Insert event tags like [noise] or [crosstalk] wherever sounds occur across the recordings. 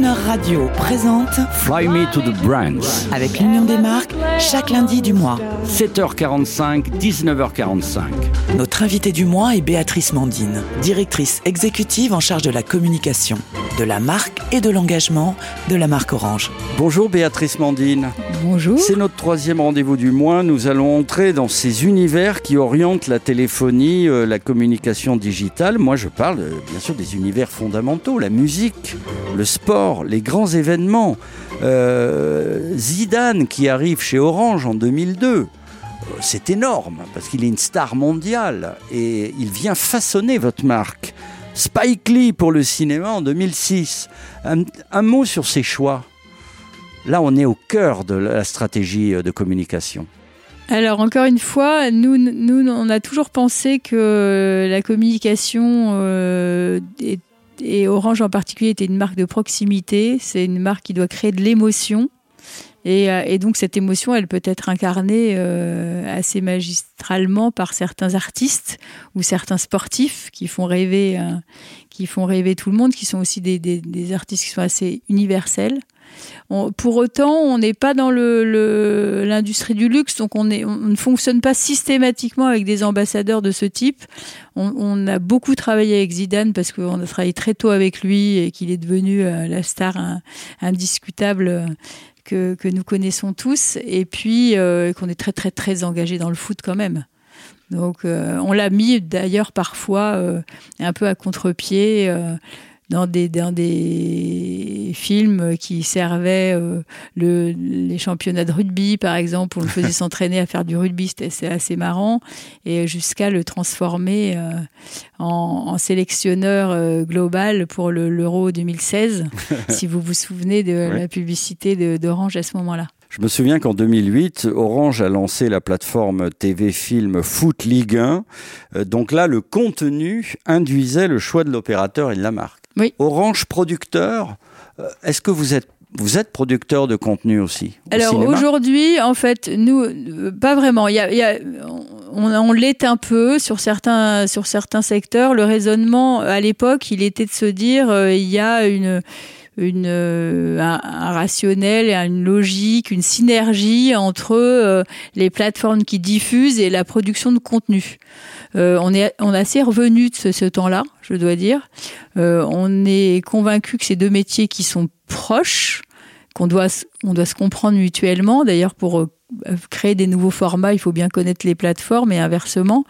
Crooner Radio présente Fly Me to the Brands. avec l'Union des marques chaque lundi du mois. 7h45, 19h45. Notre invitée du mois est Béatrice Mandine, directrice exécutive en charge de la communication, de la marque et de l'engagement de la marque Orange. Bonjour Béatrice Mandine. Bonjour. C'est notre troisième rendez-vous du mois. Nous allons entrer dans ces univers qui orientent la téléphonie, euh, la communication digitale. Moi, je parle euh, bien sûr des univers fondamentaux, la musique, le sport, les grands événements. Euh, Zidane qui arrive chez Orange en 2002. euh, C'est énorme parce qu'il est une star mondiale et il vient façonner votre marque. Spike Lee pour le cinéma en 2006. Un, un mot sur ses choix. Là, on est au cœur de la stratégie euh, de communication. Alors encore une fois, nous, on a toujours pensé que la communication euh, et Orange en particulier était une marque de proximité. C'est une marque qui doit créer de l'émotion. Et, euh, et donc cette émotion, elle peut être incarnée euh, assez magistralement par certains artistes ou certains sportifs qui font rêver, euh, qui font rêver tout le monde, qui sont aussi des, artistes qui sont assez universels. Pour autant, on n'est pas dans l'industrie du luxe, donc on, ne fonctionne pas systématiquement avec des ambassadeurs de ce type. On, a beaucoup travaillé avec Zidane parce qu'on a travaillé très tôt avec lui et qu'il est devenu la star in- indiscutable que, nous connaissons tous, et puis euh, qu'on est très très très engagé dans le foot quand même. Donc euh, on l'a mis d'ailleurs parfois euh, un peu à contre-pied. Dans des, dans des films qui servaient euh, le, les championnats de rugby, par exemple. On le faisait [laughs] s'entraîner à faire du rugby, c'était assez marrant. Et jusqu'à le transformer euh, en, en sélectionneur euh, global pour le- l'Euro 2016, [laughs] si vous vous souvenez de Ouais. la publicité d'Orange à ce moment-là. Je me souviens qu'en 2008, Orange a lancé la plateforme TV Film Foot Ligue 1. Euh, Donc là, le contenu induisait le choix de l'opérateur et de la marque. Oui. Orange producteur, euh, est-ce que vous êtes, vous êtes producteur de contenu aussi au Alors aujourd'hui, en fait, nous, euh, pas vraiment. Il y a, il y a- on, on l'est un peu sur certains, sur certains secteurs. Le raisonnement à l'époque, il était de se dire, euh, il y a une une, euh, un, un rationnel, une logique, une synergie entre euh, les plateformes qui diffusent et la production de contenu. Euh, on est on est assez revenu de ce, ce temps-là, je dois dire. Euh, on est convaincu que ces deux métiers qui sont proches, qu'on doit on doit se comprendre mutuellement. D'ailleurs, pour euh, créer des nouveaux formats, il faut bien connaître les plateformes et inversement.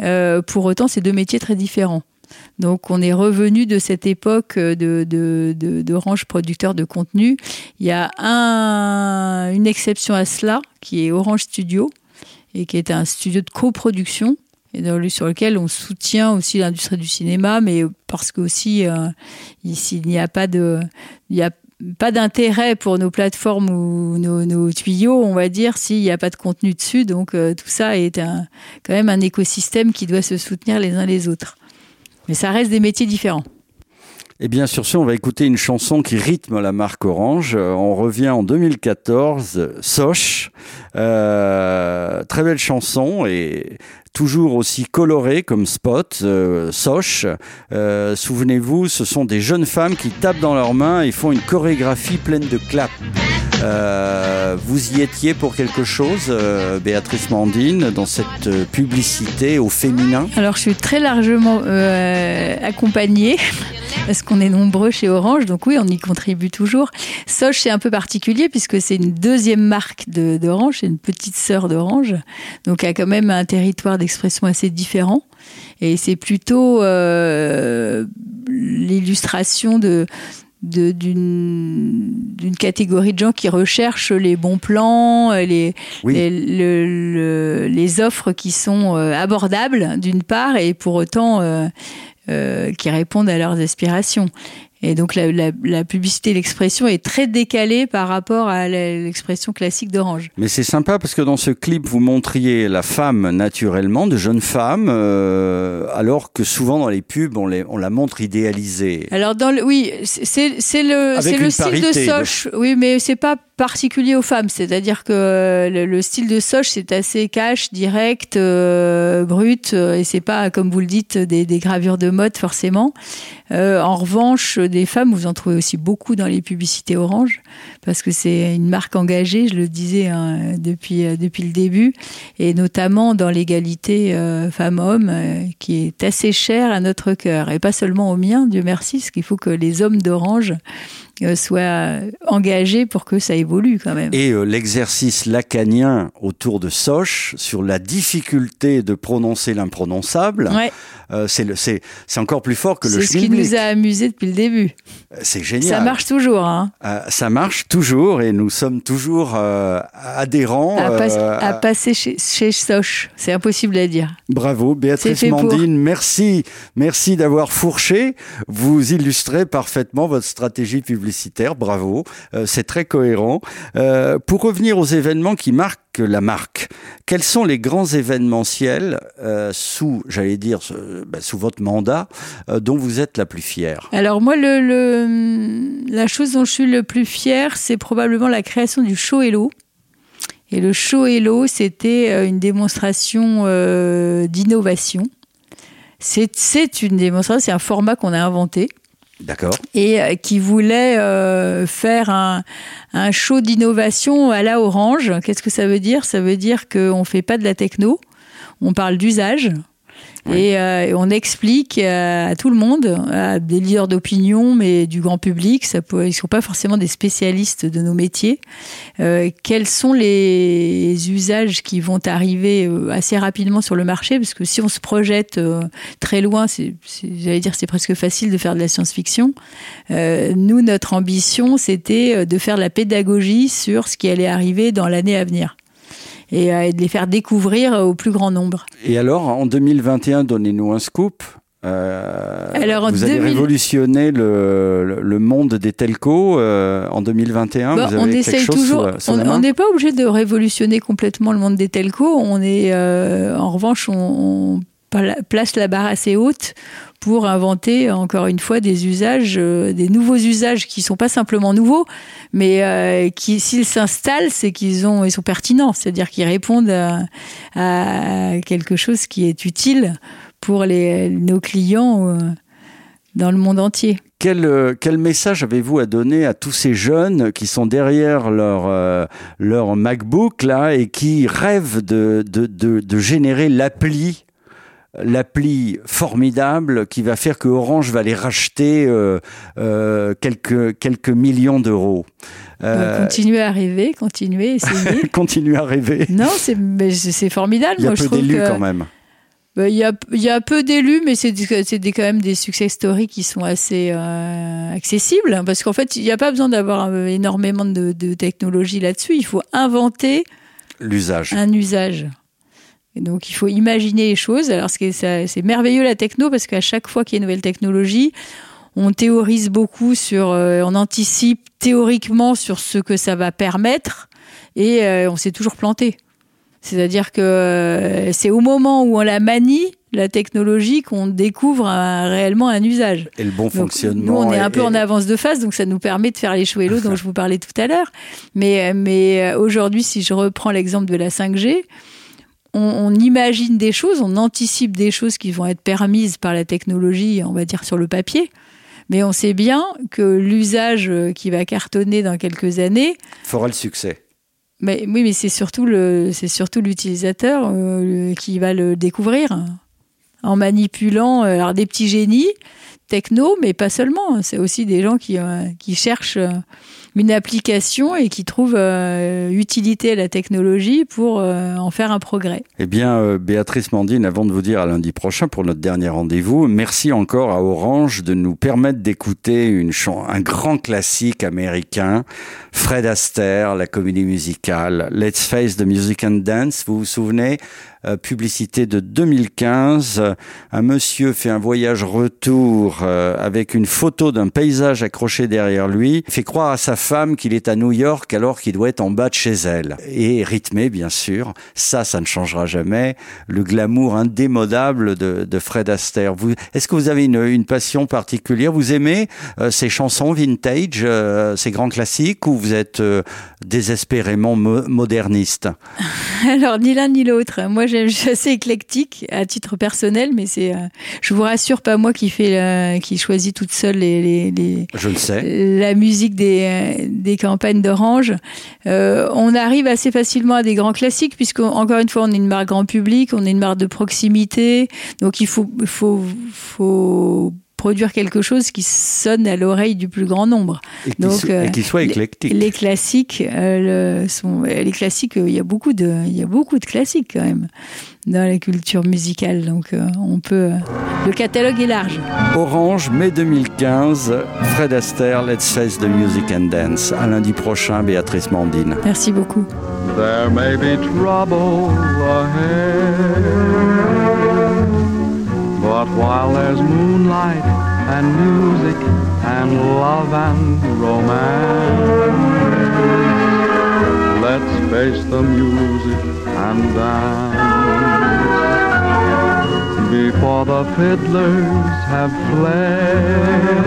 Euh, pour autant, c'est deux métiers très différents. Donc, on est revenu de cette époque de, de, d'Orange producteur de contenu. Il y a un, une exception à cela, qui est Orange Studio, et qui est un studio de coproduction, et dans sur lequel on soutient aussi l'industrie du cinéma, mais parce que aussi, euh, ici, il n'y a pas d'intérêt pour nos plateformes ou nos, tuyaux, on va dire, s'il n'y a pas de contenu dessus. Donc euh, tout ça est quand même un écosystème qui doit se soutenir les uns les autres. Mais ça reste des métiers différents. Et bien sur ce, on va écouter une chanson qui rythme la marque Orange. Euh, On revient en 2014, euh, Soch. Euh, très belle chanson et toujours aussi colorée comme spot. Euh, Soch. Euh, Souvenez-vous, ce sont des jeunes femmes qui tapent dans leurs mains et font une chorégraphie pleine de claps. Euh, vous y étiez pour quelque chose, euh, Béatrice Mandine, dans cette euh, publicité au féminin? Alors je suis très largement euh, accompagnée [laughs] parce qu'on est nombreux chez Orange, donc oui, on y contribue toujours. Soch, c'est un peu particulier puisque c'est une deuxième marque de- d'Orange, c'est une petite sœur d'Orange, donc a quand même un territoire d'expression assez différent. Et c'est plutôt euh, l'illustration de de- d'une catégorie de gens qui recherchent les bons plans, euh, les, Oui. les, le- le- les offres qui sont euh, abordables d'une part et pour autant euh, euh, qui répondent à leurs aspirations. Et donc la, la, la publicité, l'expression est très décalée par rapport à l'expression classique d'Orange. Mais c'est sympa parce que dans ce clip, vous montriez la femme naturellement, de jeunes femmes, euh, alors que souvent dans les pubs, on, les, on la montre idéalisée. Alors dans le, oui, c'est le style parité, de Soch. Oui, mais c'est pas particulier aux femmes. C'est-à-dire que le, le style de Soch c'est assez cash, direct, euh, brut, euh, et c'est pas comme vous le dites des, des gravures de mode forcément. Euh, en revanche, des femmes, vous en trouvez aussi beaucoup dans les publicités Orange, parce que c'est une marque engagée, je le disais hein, depuis, euh, depuis le début, et notamment dans l'égalité euh, femmes-hommes, euh, qui est assez chère à notre cœur, et pas seulement au mien, Dieu merci, parce qu'il faut que les hommes d'Orange euh, soit engagé pour que ça évolue quand même. Et euh, l'exercice lacanien autour de Soch sur la difficulté de prononcer l'imprononçable, Ouais, euh, c'est le- c'est c'est encore plus fort que le c'est ce qui nous a amusés depuis le début. C'est génial. Ça marche toujours. Hein. Euh, ça marche toujours et nous sommes toujours euh, adhérents. À, pas- euh, à passer chez, chez Soch, c'est impossible à dire. Bravo, Béatrice pour. Mandine, merci, merci d'avoir fourché. Vous illustrez parfaitement votre stratégie Bravo, Euh, c'est très cohérent. Euh, pour revenir aux événements qui marquent la marque, quels sont les grands événementiels euh, sous, j'allais dire, bah, sous votre mandat, dont vous êtes la plus fière? Alors moi, la chose dont je suis le plus fière, c'est probablement la création du show Hello. Et le show Hello, c'était une démonstration d'innovation. C'est une démonstration, c'est un format qu'on a inventé. D'accord. et euh, qui voulait euh, faire un, un show d'innovation à la Orange. Qu'est-ce que ça veut dire? Ça veut dire qu'on ne fait pas de la techno, on parle d'usage. Et, euh, on explique euh, à tout le monde, à des leaders d'opinion, mais du grand public, ça peut, ils ne sont pas forcément des spécialistes de nos métiers, euh, quels sont les usages qui vont arriver euh, assez rapidement sur le marché, parce que si on se projette euh, très loin, j'allais dire c'est presque facile de faire de la science-fiction. Euh, nous, notre ambition, c'était de faire la pédagogie sur ce qui allait arriver dans l'année à venir et, euh, et de les faire découvrir euh, au plus grand nombre. Et alors, en 2021, donnez-nous un scoop. Euh, Alors, vous allez 2000 révolutionner le, le- le monde des telcos euh, en 200021. Bon, vous avez on essaye toujours. on n'est pas obligé de révolutionner complètement le monde des telcos. On est, euh, en revanche, on, place la barre assez haute pour inventer encore une fois des usages, euh, des nouveaux usages qui sont pas simplement nouveaux, mais euh, qui, s'ils s'installent, c'est qu'ils ont, ils sont pertinents, c'est-à-dire qu'ils répondent à, quelque chose qui est utile pour nos clients euh, dans le monde entier. Quel, message avez-vous à donner à tous ces jeunes qui sont derrière leur, leur MacBook là et qui rêvent de, de, de générer l'appli l'appli formidable qui va faire que Orange va les racheter euh, euh, quelques, quelques millions d'euros. Euh, continuez à rêver, continuez, essayez. [laughs] continuez à rêver. Non, c'est mais c'est formidable. Il y a Moi, peu d'élus que- quand même. Bah, Il y, a, il y a peu d'élus, mais c'est quand même des success stories qui sont assez euh, accessibles. hein, Parce qu'en fait, il n'y a pas besoin d'avoir euh, énormément de, de technologie là-dessus. Il faut inventer L'usage. un usage. Et donc, il faut imaginer les choses. Alors, c'est merveilleux la techno parce qu'à chaque fois qu'il y a une nouvelle technologie, on théorise beaucoup sur, euh, on anticipe théoriquement sur ce que ça va permettre et euh, on s'est toujours planté. C'est-à-dire que euh, c'est au moment où on la manie, la technologie, qu'on découvre un- réellement un usage. Et le bon Donc, fonctionnement. Nous, on est un et- peu en avance de phase, donc ça nous permet de faire les chouelos dont je vous parlais tout à l'heure. Mais, mais aujourd'hui, si je reprends l'exemple de la 5G, on, on imagine des choses, on anticipe des choses qui vont être permises par la technologie, on va dire sur le papier. Mais on sait bien que l'usage qui va cartonner dans quelques années, fera le succès. mais oui, mais c'est surtout le, c'est surtout l'utilisateur euh, qui va le découvrir en manipulant euh, alors des petits génies techno, mais pas seulement. C'est aussi des gens qui euh, qui cherchent euh, une application et qui trouvent euh, utilité à la technologie pour en faire un progrès. Eh bien, Béatrice Mandine, avant de vous dire à lundi prochain pour notre dernier rendez-vous, merci encore à Orange de nous permettre d'écouter un grand classique américain, Fred Astaire, la comédie musicale, Let's Face the Music and Dance. Vous vous souvenez publicité de 2015. Euh, Un monsieur fait un voyage retour euh, avec une photo d'un paysage accroché derrière lui. Fait croire à sa femme qu'il est à New York alors qu'il doit être en bas de chez elle. Et rythmé, bien sûr. Ça, ça ne changera jamais. Le glamour indémodable de, Fred Astaire. Est-ce que vous avez une, passion particulière? Vous aimez euh, ces chansons vintage, euh, ces grands classiques, ou vous êtes désespérément mo- moderniste? [laughs] [laughs] Alors ni l'un ni l'autre. Moi, j'aime- je suis assez éclectique à titre personnel, mais c'est, euh, je vous rassure, pas moi qui fais euh, qui choisit toute seule les, les, Je le sais. la musique des, des campagnes d'Orange. Euh, on arrive assez facilement à des grands classiques, puisque encore une fois, on est une marque grand public, on est une marque de proximité. Donc il faut, faut, faut produire quelque chose qui sonne à l'oreille du plus grand nombre. Et qui, Donc, so- et qui soit les- éclectique. Les classiques, euh, le- sont, les classiques, euh, il y a beaucoup de, il y a beaucoup de classiques quand même dans la culture musicale. Donc, euh, on peut, euh, le catalogue est large. Orange, mai 2015, Fred Astaire, Let's Face the Music and Dance. À lundi prochain, Béatrice Mandine. Merci beaucoup. There may be trouble ahead, but while there's moonlight and music and love and romance, let's face the music and dance. Before the fiddlers have fled,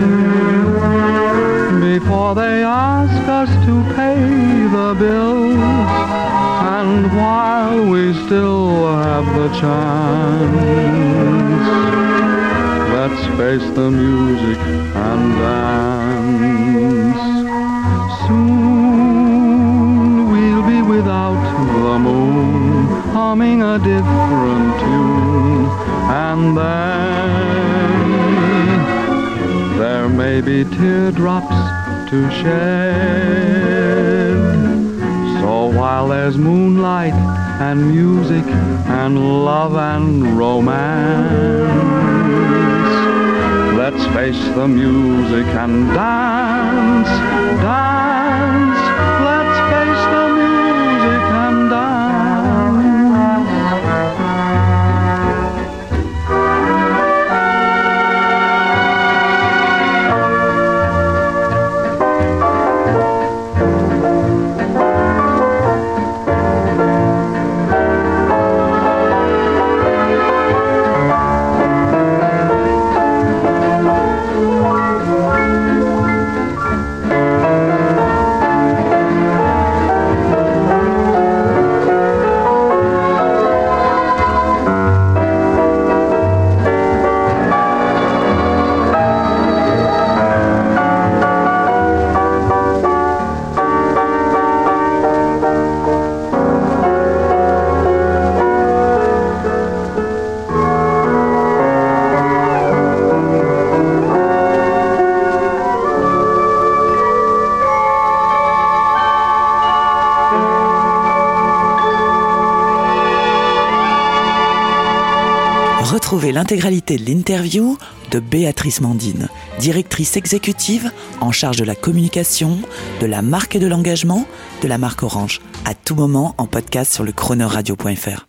before they ask us to pay the bills, and while we still have the chance, let's the music and dance. Soon we'll be without the moon, humming a different tune, and then there may be teardrops to shed. So while there's moonlight and music and love and romance, let's face the music and dance, dance. Retrouvez l'intégralité de l'interview de Béatrice Mandine, directrice exécutive en charge de la communication, de la marque et de l'engagement de la marque Orange, à tout moment en podcast sur le chronoradio.fr.